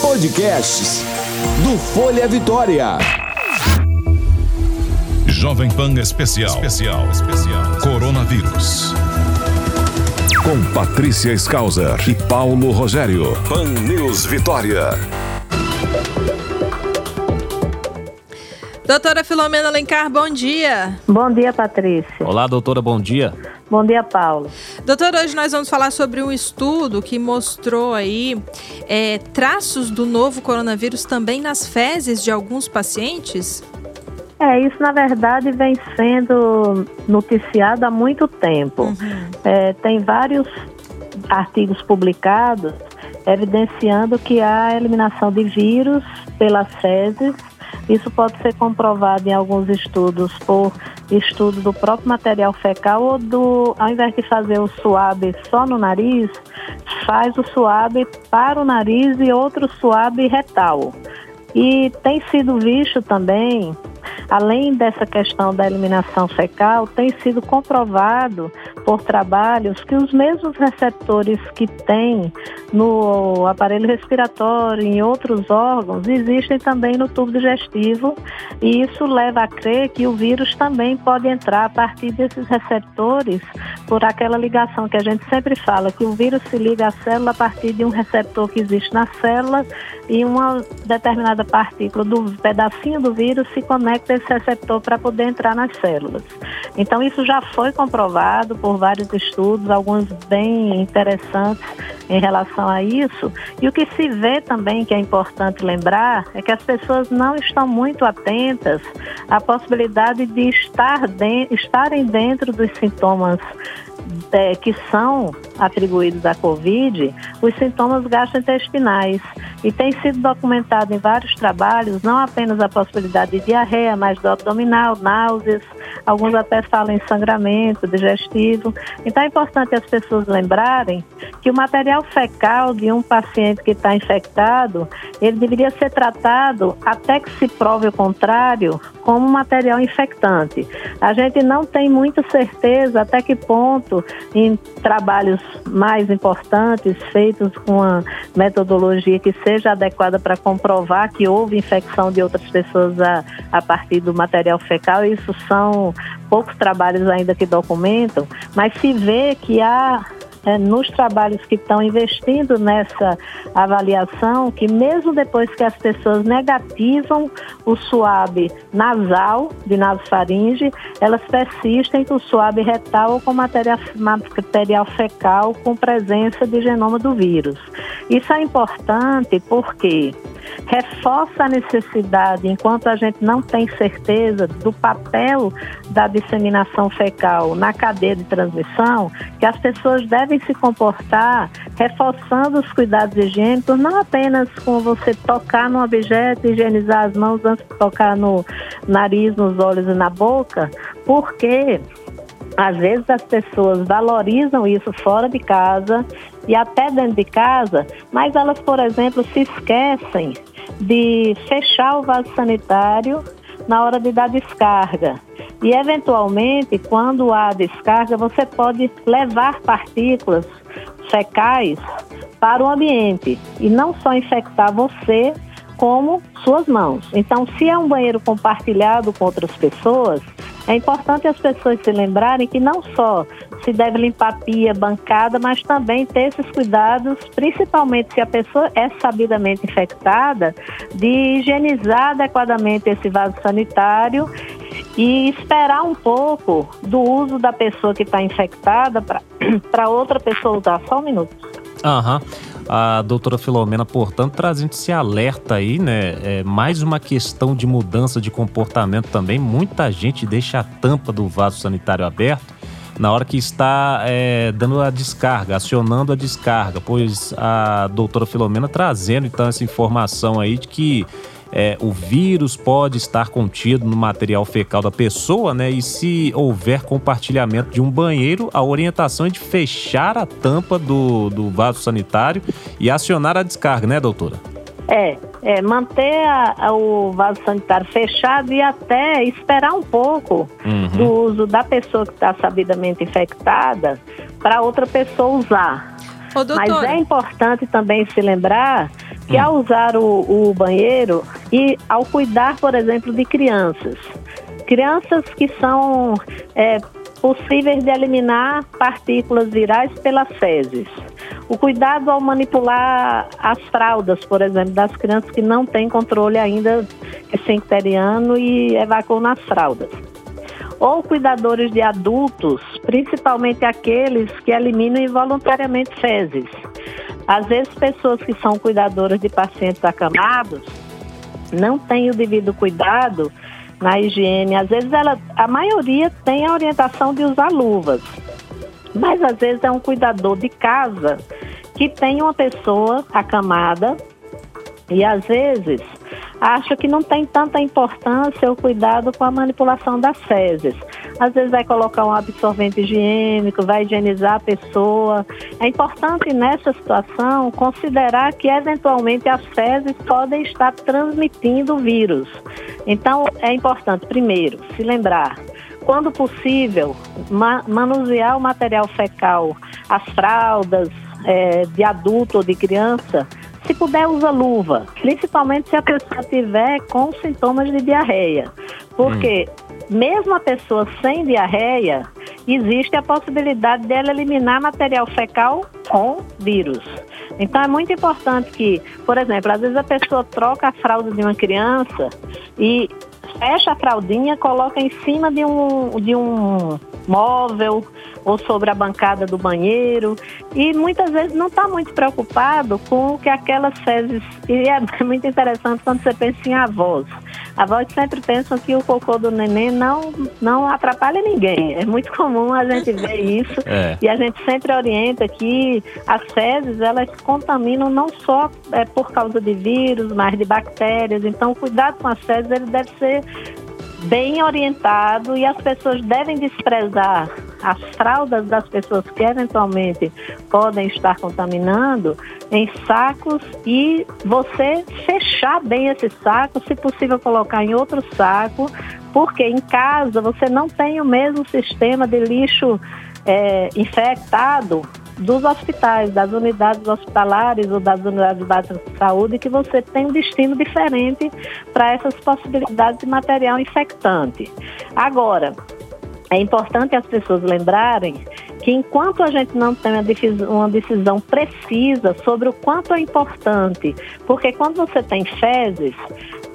Podcasts do Folha Vitória. Jovem Pan Especial. Especial. Especial. Coronavírus. Com Patrícia Skauser e Paulo Rogério. Pan News Vitória. Doutora Filomena Alencar, bom dia. Bom dia, Patrícia. Olá, doutora, bom dia. Bom dia, Paulo. Doutora, hoje nós vamos falar sobre um estudo que mostrou aí é, traços do novo coronavírus também nas fezes de alguns pacientes. É, isso na verdade vem sendo noticiado há muito tempo. Uhum. É, tem vários artigos publicados evidenciando que há eliminação de vírus pelas fezes isso pode ser comprovado em alguns estudos por estudo do próprio material fecal ou do, ao invés de fazer o suave só no nariz, faz o suave para o nariz e outro suave retal. E tem sido visto também Além dessa questão da eliminação fecal, tem sido comprovado por trabalhos que os mesmos receptores que tem no aparelho respiratório em outros órgãos existem também no tubo digestivo e isso leva a crer que o vírus também pode entrar a partir desses receptores por aquela ligação que a gente sempre fala, que o vírus se liga à célula a partir de um receptor que existe na célula e uma determinada partícula do pedacinho do vírus se conecta a esse receptor para poder entrar nas células. Então isso já foi comprovado por vários estudos, alguns bem interessantes em relação a isso. E o que se vê também, que é importante lembrar, é que as pessoas não estão muito atentas à possibilidade de estar de, estarem dentro dos sintomas é, que são atribuídos à Covid, os sintomas gastrointestinais. E tem sido documentado em vários trabalhos, não apenas a possibilidade de diarreia, mas do abdominal, náuseas, alguns até falam em sangramento digestivo. Então é importante as pessoas lembrarem que o material fecal de um paciente que está infectado, ele deveria ser tratado até que se prove o contrário como material infectante. A gente não tem muita certeza até que ponto em trabalhos mais importantes feitos com uma metodologia que seja adequada para comprovar que houve infecção de outras pessoas a, a partir do material fecal. Isso são poucos trabalhos ainda que documentam, mas se vê que há é, nos trabalhos que estão investindo nessa avaliação, que mesmo depois que as pessoas negativam o suave nasal, de nasofaringe, elas persistem com o suave retal ou com material, material fecal com presença de genoma do vírus. Isso é importante porque reforça a necessidade, enquanto a gente não tem certeza do papel da disseminação fecal na cadeia de transmissão, que as pessoas devem se comportar reforçando os cuidados higiênicos, não apenas com você tocar no objeto, higienizar as mãos antes de tocar no nariz, nos olhos e na boca, porque às vezes as pessoas valorizam isso fora de casa e até dentro de casa, mas elas, por exemplo, se esquecem de fechar o vaso sanitário na hora de dar descarga. E, eventualmente, quando há descarga, você pode levar partículas fecais para o ambiente e não só infectar você, como suas mãos. Então, se é um banheiro compartilhado com outras pessoas, é importante as pessoas se lembrarem que não só se deve limpar pia, bancada, mas também ter esses cuidados, principalmente se a pessoa é sabidamente infectada, de higienizar adequadamente esse vaso sanitário e esperar um pouco do uso da pessoa que está infectada para outra pessoa usar. Só um minuto. Aham. Uhum a doutora Filomena, portanto, trazendo esse alerta aí, né? É mais uma questão de mudança de comportamento também. Muita gente deixa a tampa do vaso sanitário aberto na hora que está é, dando a descarga, acionando a descarga, pois a doutora Filomena trazendo então essa informação aí de que é, o vírus pode estar contido no material fecal da pessoa, né? E se houver compartilhamento de um banheiro, a orientação é de fechar a tampa do, do vaso sanitário e acionar a descarga, né, doutora? É, é manter a, a, o vaso sanitário fechado e até esperar um pouco uhum. do uso da pessoa que está sabidamente infectada para outra pessoa usar. Ô, Mas é importante também se lembrar que hum. ao usar o, o banheiro e ao cuidar, por exemplo, de crianças, crianças que são é, possíveis de eliminar partículas virais pelas fezes. O cuidado ao manipular as fraldas, por exemplo, das crianças que não têm controle ainda esfincteriano e evacuam nas fraldas. Ou cuidadores de adultos, principalmente aqueles que eliminam involuntariamente fezes. Às vezes, pessoas que são cuidadoras de pacientes acamados não têm o devido cuidado na higiene. Às vezes, ela, a maioria tem a orientação de usar luvas, mas às vezes é um cuidador de casa que tem uma pessoa acamada e às vezes acha que não tem tanta importância o cuidado com a manipulação das fezes. Às vezes vai colocar um absorvente higiênico, vai higienizar a pessoa. É importante nessa situação considerar que eventualmente as fezes podem estar transmitindo o vírus. Então é importante, primeiro, se lembrar quando possível, ma manusear o material fecal, as fraldas é, de adulto ou de criança, se puder, usa luva, principalmente se a pessoa tiver com sintomas de diarreia. Porque hum. Mesmo a pessoa sem diarreia, existe a possibilidade dela eliminar material fecal com vírus. Então é muito importante que, por exemplo, às vezes a pessoa troca a fralda de uma criança e fecha a fraldinha, coloca em cima de um, de um móvel ou sobre a bancada do banheiro e muitas vezes não está muito preocupado com o que aquelas fezes. E é muito interessante quando você pensa em avós. Avós sempre pensam que o cocô do neném não, não atrapalha ninguém. É muito comum a gente ver isso é. e a gente sempre orienta que as fezes elas contaminam não só é, por causa de vírus, mas de bactérias. Então, o cuidado com as fezes ele deve ser bem orientado e as pessoas devem desprezar as fraldas das pessoas que eventualmente podem estar contaminando em sacos e você fechar bem esse saco, se possível colocar em outro saco, porque em casa você não tem o mesmo sistema de lixo é, infectado dos hospitais, das unidades hospitalares ou das unidades básicas de saúde, que você tem um destino diferente para essas possibilidades de material infectante. Agora, é importante as pessoas lembrarem que enquanto a gente não tem uma decisão precisa sobre o quanto é importante, porque quando você tem fezes,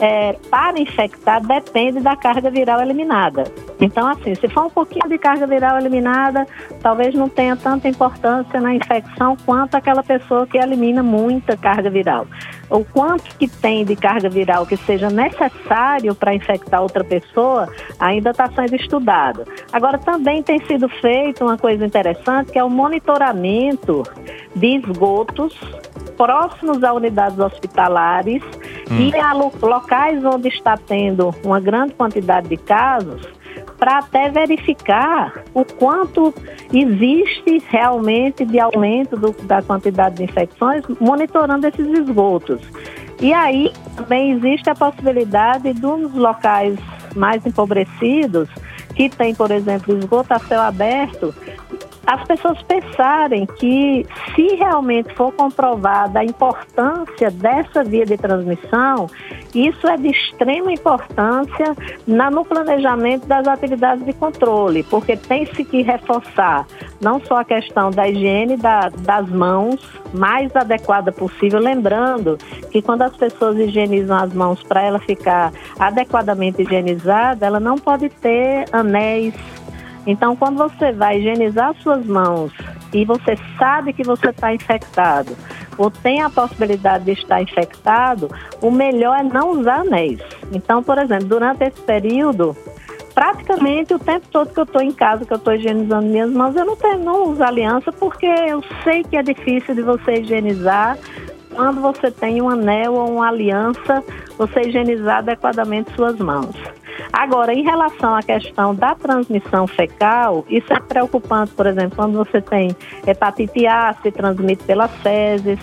é, para infectar depende da carga viral eliminada. Então, assim, se for um pouquinho de carga viral eliminada, talvez não tenha tanta importância na infecção quanto aquela pessoa que elimina muita carga viral. O quanto que tem de carga viral que seja necessário para infectar outra pessoa ainda está sendo estudado. Agora, também tem sido feito uma coisa interessante que é o monitoramento de esgotos próximos a unidades hospitalares hum. e a locais onde está tendo uma grande quantidade de casos para até verificar o quanto existe realmente de aumento do, da quantidade de infecções, monitorando esses esgotos. E aí também existe a possibilidade dos locais mais empobrecidos, que tem, por exemplo, esgoto a céu aberto, as pessoas pensarem que se realmente for comprovada a importância dessa via de transmissão, isso é de extrema importância na, no planejamento das atividades de controle, porque tem-se que reforçar não só a questão da higiene da, das mãos, mais adequada possível, lembrando que quando as pessoas higienizam as mãos para ela ficar adequadamente higienizada, ela não pode ter anéis então, quando você vai higienizar suas mãos e você sabe que você está infectado ou tem a possibilidade de estar infectado, o melhor é não usar anéis. Então, por exemplo, durante esse período, praticamente o tempo todo que eu estou em casa, que eu estou higienizando minhas mãos, eu não, tenho, não uso aliança porque eu sei que é difícil de você higienizar quando você tem um anel ou uma aliança, você higienizar adequadamente suas mãos. Agora, em relação à questão da transmissão fecal, isso é preocupante, por exemplo, quando você tem hepatite A, se transmite pelas fezes,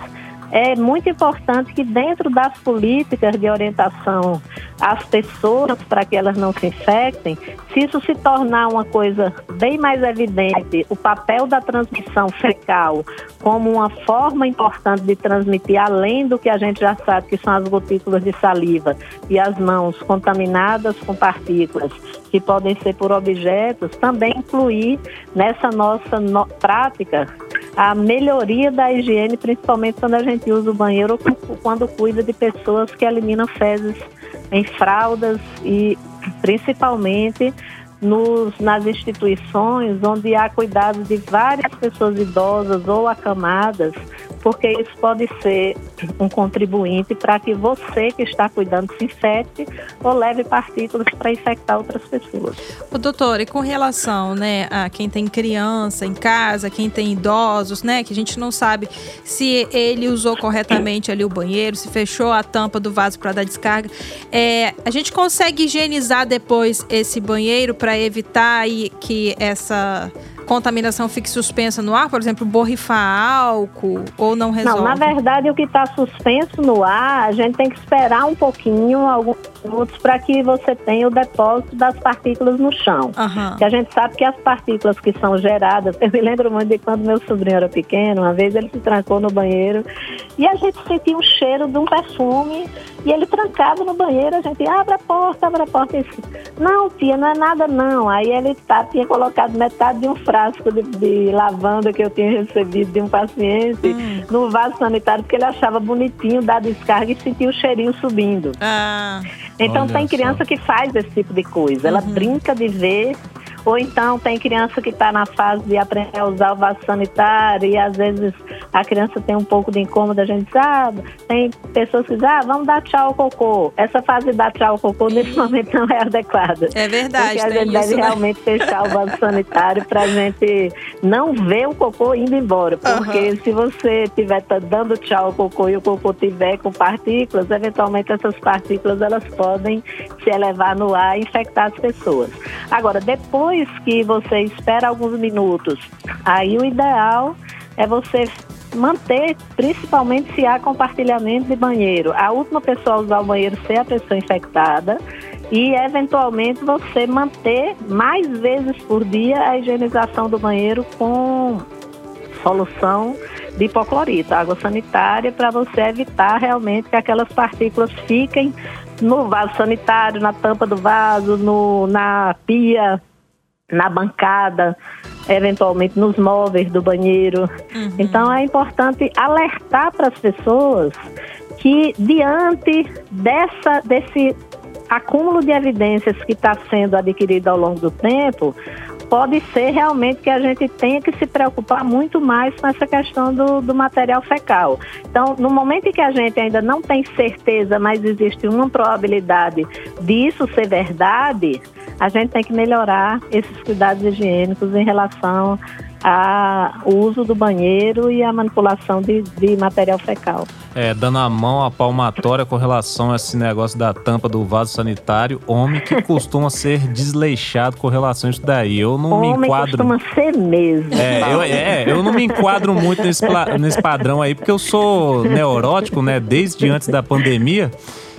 é muito importante que dentro das políticas de orientação às pessoas para que elas não se infectem, se isso se tornar uma coisa bem mais evidente, o papel da transmissão fecal como uma forma importante de transmitir, além do que a gente já sabe que são as gotículas de saliva e as mãos contaminadas com partículas que podem ser por objetos, também incluir nessa nossa no prática a melhoria da higiene, principalmente quando a gente usa o banheiro ou quando cuida de pessoas que eliminam fezes em fraldas e principalmente nos, nas instituições onde há cuidado de várias pessoas idosas ou acamadas porque isso pode ser um contribuinte para que você que está cuidando se infecte ou leve partículas para infectar outras pessoas. O doutor, e com relação, né, a quem tem criança em casa, quem tem idosos, né, que a gente não sabe se ele usou corretamente ali o banheiro, se fechou a tampa do vaso para dar descarga, é, a gente consegue higienizar depois esse banheiro para evitar aí que essa contaminação fique suspensa no ar, por exemplo, borrifar álcool ou não resolve? Não, na verdade o que está suspenso no ar, a gente tem que esperar um pouquinho, alguns minutos, para que você tenha o depósito das partículas no chão. Uhum. Que a gente sabe que as partículas que são geradas, eu me lembro muito de quando meu sobrinho era pequeno, uma vez ele se trancou no banheiro e a gente sentia um cheiro de um perfume e ele trancado no banheiro, a gente abre a porta, abre a porta e disse, não tia, não é nada não. Aí ele tá, tinha colocado metade de um frasco frasco de, de, lavanda que eu tinha recebido de um paciente hum. no vaso sanitário, porque ele achava bonitinho dar descarga e sentia o cheirinho subindo. Ah, então tem criança só. que faz esse tipo de coisa. Ela uhum. brinca de ver ou então tem criança que está na fase de aprender a usar o vaso sanitário e às vezes a criança tem um pouco de incômodo, a gente sabe. Ah, tem pessoas que dizem, ah, vamos dar tchau ao cocô. Essa fase de dar tchau ao cocô nesse momento não é adequada. É verdade. Porque a gente deve né? realmente fechar o vaso sanitário para a gente não ver o cocô indo embora. Porque uhum. se você estiver dando tchau ao cocô e o cocô tiver com partículas, eventualmente essas partículas elas podem se elevar no ar e infectar as pessoas. Agora, depois depois que você espera alguns minutos, aí o ideal é você manter, principalmente se há compartilhamento de banheiro. A última pessoa a usar o banheiro ser a pessoa infectada e, eventualmente, você manter mais vezes por dia a higienização do banheiro com solução de hipoclorito, água sanitária, para você evitar realmente que aquelas partículas fiquem no vaso sanitário, na tampa do vaso, no, na pia, na bancada, eventualmente nos móveis do banheiro. Uhum. Então é importante alertar para as pessoas que diante dessa desse acúmulo de evidências que está sendo adquirido ao longo do tempo, pode ser realmente que a gente tenha que se preocupar muito mais com essa questão do, do material fecal. Então, no momento em que a gente ainda não tem certeza, mas existe uma probabilidade disso ser verdade, a gente tem que melhorar esses cuidados higiênicos em relação ao uso do banheiro e a manipulação de, de, material fecal. É, dando a mão à palmatória com relação a esse negócio da tampa do vaso sanitário, homem que costuma ser desleixado com relação a isso daí. Eu não homem me enquadro. costuma ser mesmo. É eu, é, eu não me enquadro muito nesse, nesse padrão aí, porque eu sou neurótico, né, desde antes da pandemia.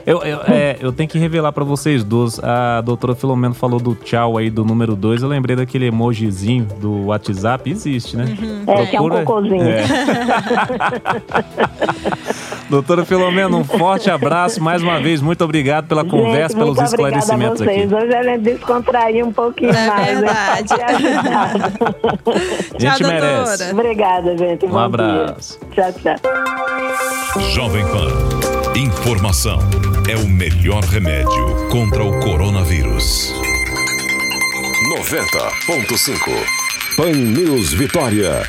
Eu, eu, é, eu tenho que revelar para vocês duas. A doutora Filomeno falou do tchau aí do número 2. Eu lembrei daquele emojizinho do WhatsApp. Existe, né? Uhum. É, que é um cocôzinho. É. doutora Filomeno, um forte abraço. Mais uma vez, muito obrigado pela gente, conversa, pelos esclarecimentos aqui. Hoje a gente descontrair um pouquinho é mais. Verdade. a gente tchau, merece. Obrigada, gente. Um Bom abraço. Dia. Tchau, tchau. Jovem Pan. Informação é o melhor remédio contra o coronavírus. 90.5 Pan News Vitória.